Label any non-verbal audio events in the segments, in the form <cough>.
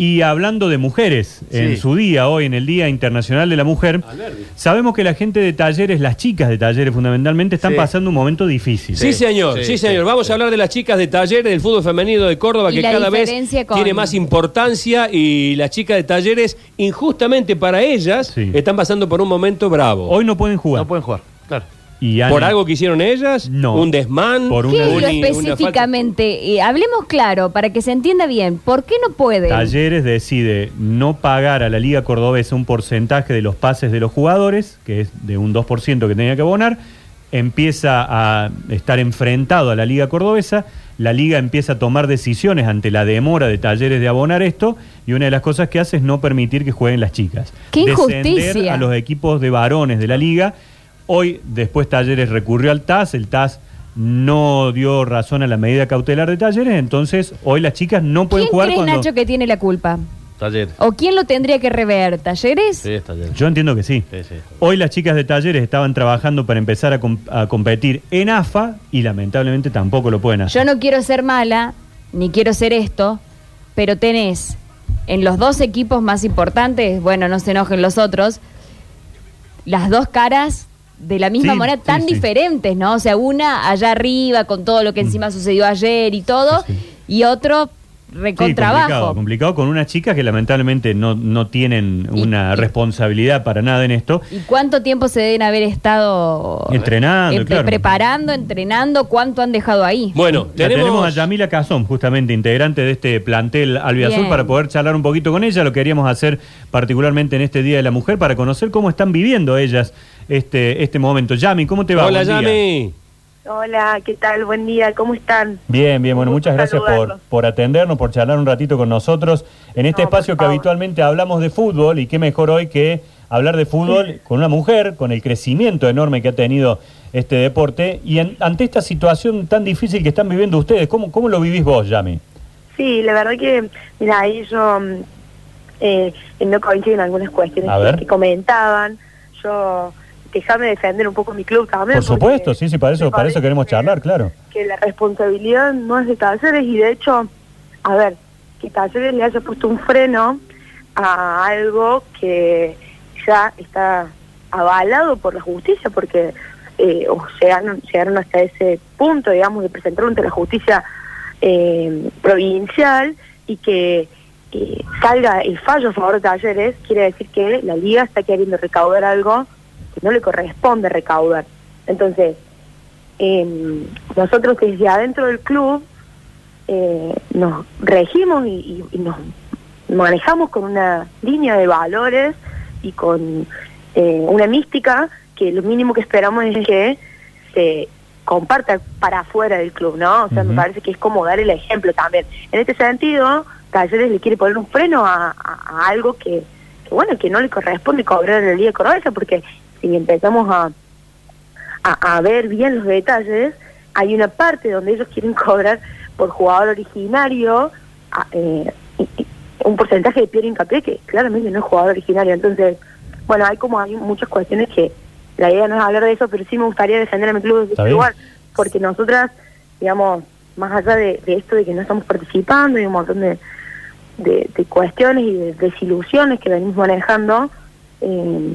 Y hablando de mujeres, en su día, hoy en el Día Internacional de la Mujer, sabemos que la gente de talleres, las chicas de talleres fundamentalmente, están Sí. pasando un momento difícil. Sí, señor, sí, sí, señor. sí, Vamos sí. a hablar de las chicas de talleres del fútbol femenino de Córdoba, Y que cada vez con- tiene más importancia y las chicas de talleres, injustamente para ellas, Sí. están pasando por un momento bravo. Hoy no pueden jugar. No pueden jugar, claro. Y ¿Por algo que hicieron ellas? No. ¿Un desmán? Por ¿Qué específicamente? Eh, hablemos claro, para que se entienda bien. ¿Por qué no pueden? Talleres decide no pagar a la Liga Cordobesa un porcentaje de los pases de los jugadores, que es de un 2% que tenía que abonar, empieza a estar enfrentado a la Liga Cordobesa, la Liga empieza a tomar decisiones ante la demora de Talleres de abonar esto, y una de las cosas que hace es no permitir que jueguen las chicas. ¡Qué Descender injusticia! a los equipos de varones de la Liga. Hoy, después Talleres recurrió al TAS, el TAS no dio razón a la medida cautelar de Talleres, entonces hoy las chicas no pueden ¿Quién jugar crees, cuando... Nacho, que tiene la culpa? Taller. ¿O quién lo tendría que rever? ¿Talleres? Sí, es taller. Yo entiendo que sí. Sí, sí. Hoy las chicas de talleres estaban trabajando para empezar a, com- a competir en AFA y lamentablemente tampoco lo pueden hacer. Yo no quiero ser mala, ni quiero ser esto, pero tenés en los dos equipos más importantes, bueno, no se enojen los otros, las dos caras de la misma Sí, sí, tan sí. diferentes, ¿no? O sea, una allá arriba con todo lo que encima sucedió ayer y todo, y otro Sí, recontrabajo. complicado, complicado con unas chicas que lamentablemente no, no tienen una y- responsabilidad para nada en esto. ¿Y cuánto tiempo se deben haber estado Entrenando, eh, claro. preparando, entrenando? ¿Cuánto han dejado ahí? Bueno, tenemos, tenemos a Yamila Cazón, justamente integrante de este plantel Albiazul, para poder charlar un poquito con ella. Lo queríamos hacer particularmente en este Día de la Mujer para conocer cómo están viviendo ellas este, este momento. Yami, ¿cómo te va? Hola. Yami. Hola, ¿qué tal? Buen día, ¿cómo están? Bien, bien, bueno, muchas gracias por, por atendernos, por charlar un ratito con nosotros en este No, espacio que habitualmente hablamos de fútbol y qué mejor hoy que hablar de fútbol con una mujer, con el crecimiento enorme que ha tenido este deporte y en- ante esta situación tan difícil que están viviendo ustedes, ¿cómo, cómo lo vivís vos, Yami? Sí, la verdad que, mira, ahí yo mm, eh, no coincido en algunas cuestiones que comentaban. Yo, déjame defender un poco mi club también. Por supuesto, sí, sí, para eso, para eso queremos que- charlar, claro. Que la responsabilidad no es de Talleres y de hecho, a ver, que Talleres le haya puesto un freno a algo que ya está avalado por la justicia, porque eh, o llegaron, llegaron hasta ese punto, digamos, de presentar ante la justicia eh, provincial y que eh, salga el fallo a favor de Talleres, quiere decir que la liga está queriendo recaudar algo que no le corresponde recaudar. Entonces, eh, nosotros desde adentro del club eh, nos regimos y, y- y nos manejamos con una línea de valores y con eh, una mística que lo mínimo que esperamos es que se comparta para afuera del club, ¿no? O sea, me parece que es como dar el ejemplo también. En este sentido, Talleres le quiere poner un freno a, a- a algo que, que, bueno, que no le corresponde cobrar en el día de Cordobesa, porque si empezamos a, a, a ver bien los detalles, hay una parte donde ellos quieren <laughs> cobrar por jugador originario a- eh, un porcentaje de Pierre Hincapié que claramente no es jugador originario. Entonces, bueno, hay como hay muchas cuestiones que la idea no es hablar de eso, pero sí me gustaría defender a mi club ese bien. lugar, porque nosotras, digamos, más allá de, de esto de que no estamos participando y un montón de, de, de cuestiones y de desilusiones que venimos manejando, eh,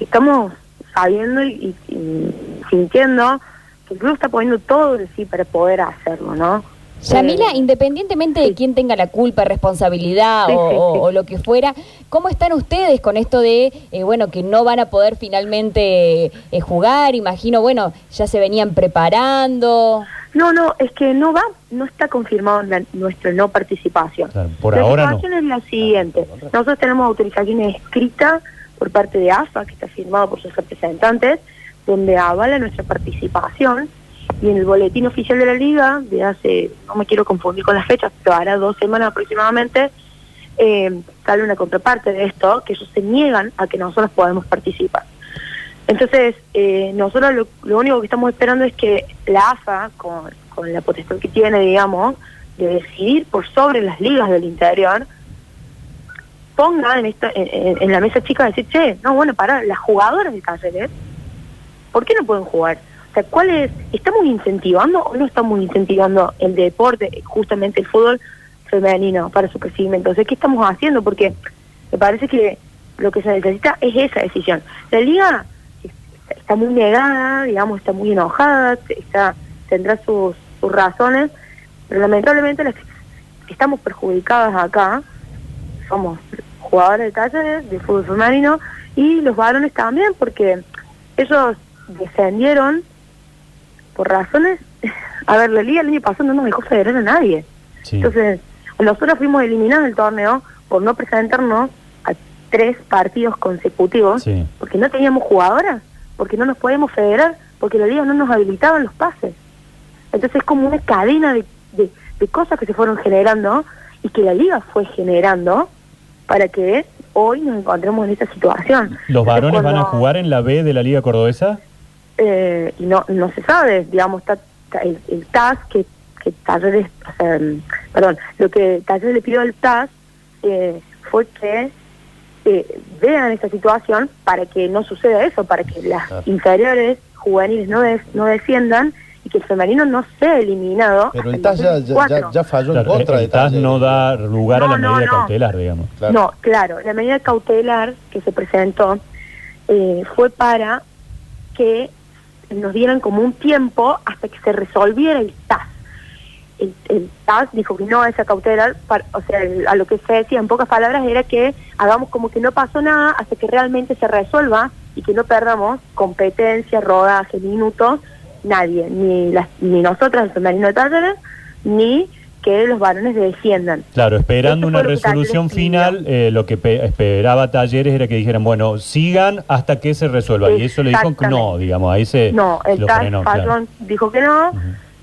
estamos sabiendo y, y- y sintiendo que el club está poniendo todo de sí para poder hacerlo, ¿no? Yamila, Eh, independientemente de quién tenga la culpa, responsabilidad Sí, o, sí, lo que fuera, ¿cómo están ustedes con esto de, eh, bueno, que no van a poder finalmente eh, jugar? Imagino, bueno, ya se venían preparando. No, no, es que no va, no está confirmado la- nuestra no participación. Claro, por la ahora no. es la siguiente. Nosotros tenemos autorizaciones escritas por parte de AFA, que está firmado por sus representantes, donde avala nuestra participación. Y en el boletín oficial de la liga, de hace, no me quiero confundir con las fechas, pero hará dos semanas aproximadamente, eh, sale una contraparte de esto, que ellos se niegan a que nosotros podamos participar. Entonces, eh, nosotros lo, lo único que estamos esperando es que la AFA, con, con la potestad que tiene, digamos, de decidir por sobre las ligas del interior, ponga en, esta, en, la mesa chica decir, che, no, bueno, para, las jugadoras de talleres, ¿por qué no pueden jugar? O sea, ¿cuál es? ¿Estamos incentivando o no estamos incentivando el deporte, justamente el fútbol, femenino para su crecimiento. Entonces, ¿qué estamos haciendo? Porque me parece que lo que se necesita es esa decisión. La liga está muy negada, digamos, está muy enojada, está tendrá sus, sus razones, pero lamentablemente las que estamos perjudicadas acá somos jugadores de talleres de fútbol femenino y los varones también, porque ellos descendieron por razones. <laughs> A ver, la liga el año pasado no nos dejó federar a nadie. Sí. Entonces, nosotros fuimos eliminados del torneo por no presentarnos a tres partidos consecutivos, Sí. porque no teníamos jugadoras, porque no nos podíamos federar, porque la liga no nos habilitaba los pases. Entonces es como una cadena de, de- de cosas que se fueron generando y que la liga fue generando para que hoy nos encontremos en esta situación. ¿Los Entonces, varones van a jugar en la B de la Liga Cordobesa? eh, y no no se sabe, digamos, está, está el, el TAS que, que Talleres, o sea, mm, perdón, lo que Talleres le pidió al TAS eh, fue que eh, vean esta situación para que no suceda eso, para que las Claro. inferiores juveniles no des- no desciendan y que el femenino no sea eliminado. Pero el TAS ya, ya, 2024. ya- ya falló Claro, en contra el de TAS no da lugar a la no, medida no. cautelar, digamos. Claro. No, claro, la medida cautelar que se presentó eh, fue para que nos dieran como un tiempo hasta que se resolviera el TAS. El, el TAS dijo que no a esa cautelar, para- o sea, el- a lo que se decía en pocas palabras era que hagamos como que no pasó nada hasta que realmente se resuelva y que no perdamos competencia, rodaje, minutos, nadie, ni, las, ni nosotras, el femenino de talleres, ni que los varones desciendan. Claro, esperando una resolución final, eh, lo que pe- esperaba Talleres era que dijeran, bueno, sigan hasta que se resuelva. Y eso le dijo que no, digamos, ahí se No, el lo frenó, claro. dijo que no,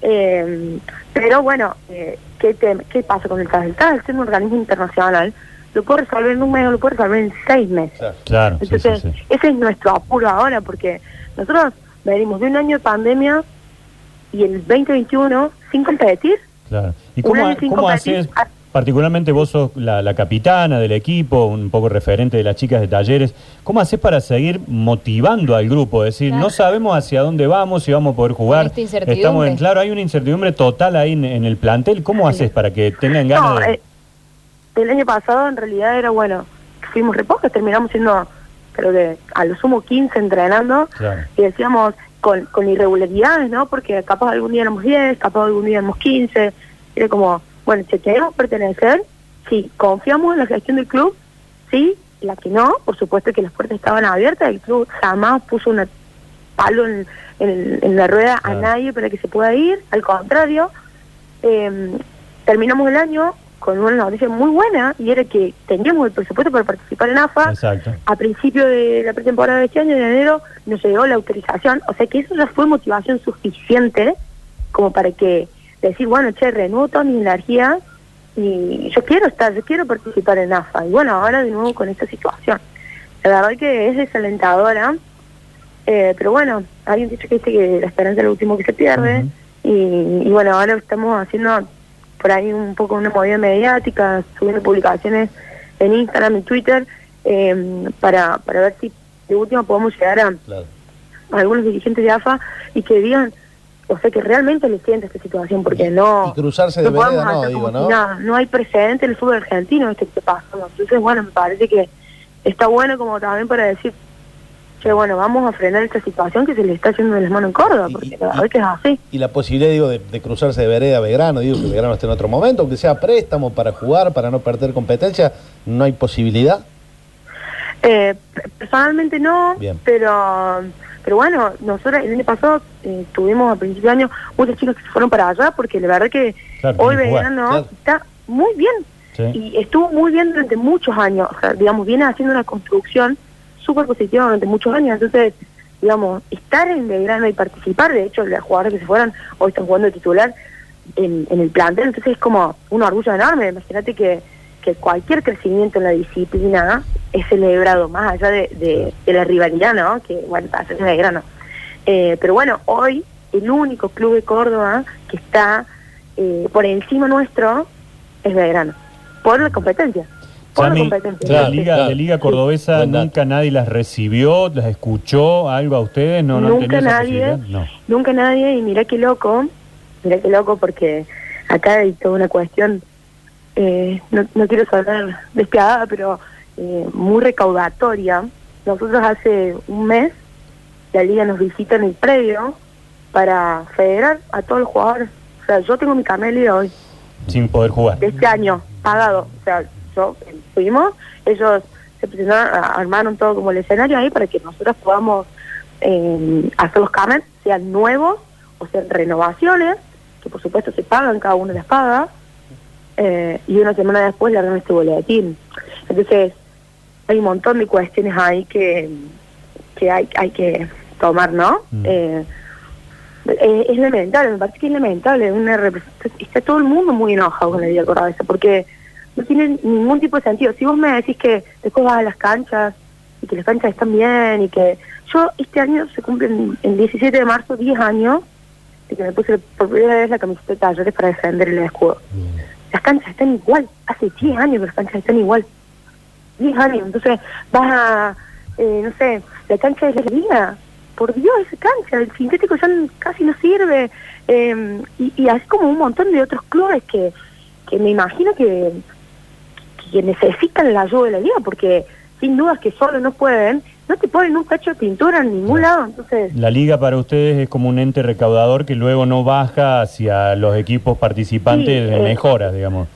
eh, pero bueno, eh, ¿qué, tem- ¿qué pasa con el TAS? El TAS, ser un organismo internacional, lo puede resolver en un mes o lo puede resolver en seis meses. Claro. Claro, sí, sí, Entonces, sí. ese es nuestro apuro ahora, porque nosotros venimos de un año de pandemia y el 2021 sin competir. Claro. ¿Y cómo, cómo haces, Ah. particularmente vos sos la, la capitana del equipo, un poco referente de las chicas de talleres, ¿cómo haces para seguir motivando al grupo? Es decir, Claro. no sabemos hacia dónde vamos, si vamos a poder jugar. esta incertidumbre. Estamos en, claro, hay una incertidumbre total ahí en, en el plantel. ¿Cómo haces para que tengan ganas No, de...? eh, el año pasado en realidad era bueno, fuimos repocas, terminamos siendo, creo que a lo sumo 15 entrenando. Claro. y decíamos con, con irregularidades, ¿no? Porque capaz algún día éramos 10, capaz algún día éramos 15. Era como, bueno, si queremos pertenecer, sí, confiamos en la gestión del club, sí, la que no, por supuesto que las puertas estaban abiertas, el club jamás puso un palo en, en- en la rueda Claro. a nadie para que se pueda ir, al contrario, eh, terminamos el año con una noticia muy buena y era que teníamos el presupuesto para participar en AFA, Exacto. a principio de la pretemporada de este año, en enero, nos llegó la autorización. O sea que eso ya fue motivación suficiente como para que decir, bueno, che, renuevo toda mi energía y yo quiero estar, yo quiero participar en AFA. Y bueno, ahora de nuevo con esta situación. La verdad que es desalentadora, eh, pero bueno, hay un dicho que dice que la esperanza es lo último que se pierde. Y bueno, ahora estamos haciendo por ahí un poco una movida mediática, subiendo publicaciones en Instagram y Twitter eh, para, para ver si de última podemos llegar a, Claro. a algunos dirigentes de AFA y que digan, o sea, que realmente le sienta esta situación, porque no... Y cruzarse de vereda, no, digo, como ¿no? nada. No hay precedente en el fútbol argentino este que pasa. Entonces, bueno, me parece que está bueno como también para decir, che, bueno, vamos a frenar esta situación que se le está haciendo de las manos en Córdoba, porque y- la verdad que es así. Y la posibilidad, digo, de, de cruzarse de vereda a Belgrano, digo que Belgrano esté en otro momento, aunque sea préstamo para jugar, para no perder competencia, no hay posibilidad. Eh, personalmente no, Bien. pero pero bueno, nosotros el año pasado eh, tuvimos a principio de año muchos chicos que se fueron para allá porque la verdad que Claro, hoy Belgrano claro. está muy bien Sí. y estuvo muy bien durante muchos años, o sea, digamos, viene haciendo una construcción súper positiva durante muchos años, entonces, digamos, estar en Belgrano y participar, de hecho, los jugadores que se fueron hoy están jugando de titular en, en el plantel, entonces es como un orgullo enorme, imagínate que, que cualquier crecimiento en la disciplina es celebrado más allá de, de- de la rivalidad, ¿no? Que, bueno, pasa en Belgrano. Eh, pero bueno, hoy el único club de Córdoba que está eh, por encima nuestro es Belgrano, por la competencia. La Liga, claro. la Liga Cordobesa nunca nadie las recibió, las escuchó, algo a ustedes, no, no nunca esa nadie? No. nunca nadie, y mira qué loco, mira qué loco porque acá hay toda una cuestión eh, no, no quiero sonar despiadada, pero eh, muy recaudatoria. Nosotros hace un mes, la liga nos visita en el predio para federar a todos los jugadores. O sea, yo tengo mi liga hoy, Sin poder jugar. de este año, pagado. O sea, yo eh, fuimos, ellos se presentaron, armaron todo como el escenario ahí para que nosotros podamos eh, hacer los carnets, sean nuevos o sean renovaciones, que por supuesto se pagan, cada uno las paga, eh, y una semana después largan este boletín. Entonces, hay un montón de cuestiones ahí que, que hay, hay que tomar, ¿no? Mm. Eh, es lamentable, me parece que es lamentable. Una está todo el mundo muy enojado con la Liga Cordobesa porque no tiene ningún tipo de sentido. Si vos me decís que después vas a las canchas y que las canchas están bien y que yo este año se cumplen el 17 de marzo 10 años de que me puse por primera vez la camiseta de talleres para defender el escudo. Las canchas están igual, hace 10 años que las canchas están igual. 10 años, entonces vas a, eh, no sé, la cancha de la liga, por Dios, esa cancha, el sintético ya casi no sirve, eh, y, y así como un montón de otros clubes que, que me imagino que, que necesitan la ayuda de la liga, porque sin dudas que solo no pueden, no te ponen un cacho de pintura en ningún lado, entonces... La liga para ustedes es como un ente recaudador que luego no baja hacia los equipos participantes Sí, de eh, mejoras, digamos.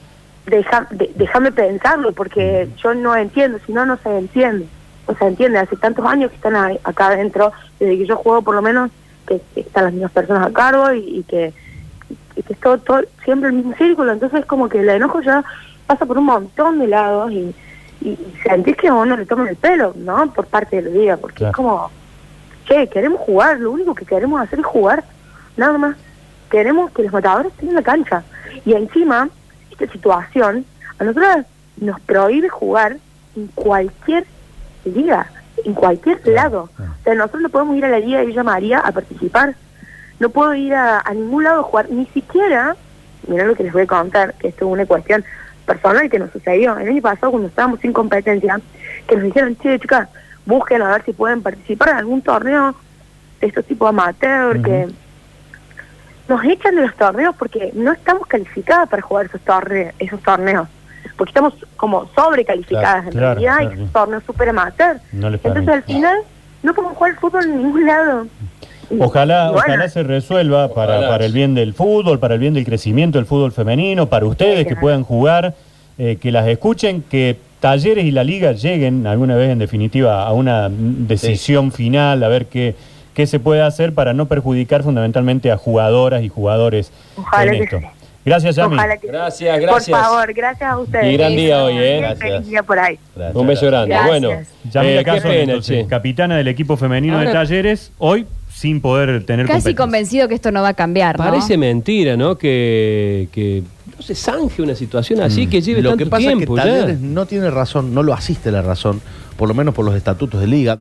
Deja, déjame pensarlo porque yo no entiendo, si no, no se entiende. No se entiende, hace tantos años que están acá adentro, desde que yo juego por lo menos, que, que están las mismas personas a cargo y, y que, y que es todo, todo siempre el mismo círculo, entonces es como que el enojo ya pasa por un montón de lados y, y, y sentís que a uno le toman el pelo, ¿no? Por parte de la liga, porque Claro. es como, che, queremos jugar, lo único que queremos hacer es jugar, nada más. Queremos que los matadores en la cancha. Y encima, esta situación a nosotros nos prohíbe jugar en cualquier liga, en cualquier lado. O sea, nosotros no podemos ir a la Liga de Villa María a participar. No puedo ir a, a ningún lado a jugar, ni siquiera, mirá lo que les voy a contar, que esto es una cuestión personal que nos sucedió. El año pasado, cuando estábamos sin competencia, que nos dijeron, che, chicas, busquen a ver si pueden participar en algún torneo de estos tipos amateur, que nos echan de los torneos porque no estamos calificadas para jugar esos torneos, esos torneos. Porque estamos como sobrecalificadas Claro, en claro, realidad, claro. y esos torneos super amateur. No Entonces al final no podemos jugar fútbol en ningún lado. Ojalá, bueno, ojalá se resuelva para, Ojalá. para el bien del fútbol, para el bien del crecimiento del fútbol femenino, para ustedes que puedan jugar, eh, que las escuchen, que Talleres y la Liga lleguen alguna vez en definitiva a una decisión final, a ver qué, qué se puede hacer para no perjudicar fundamentalmente a jugadoras y jugadores Ojalá en esto. Gracias, Yami. Que Gracias, gracias. Por favor, gracias a ustedes. Y gran día hoy, ¿eh? Feliz Gracias. día por ahí. Gracias, Un beso grande. Gracias. Bueno, Yamila eh, Caso, pena, entonces, che. capitana del equipo femenino Ahora- de Talleres, hoy sin poder tener Casi convencido que esto no va a cambiar, ¿no? Parece mentira, ¿no? Que, que no se zanje una situación así, que lleve Lo tanto que pasa tiempo es que ya. No tiene razón, no lo asiste la razón, por lo menos por los estatutos de liga.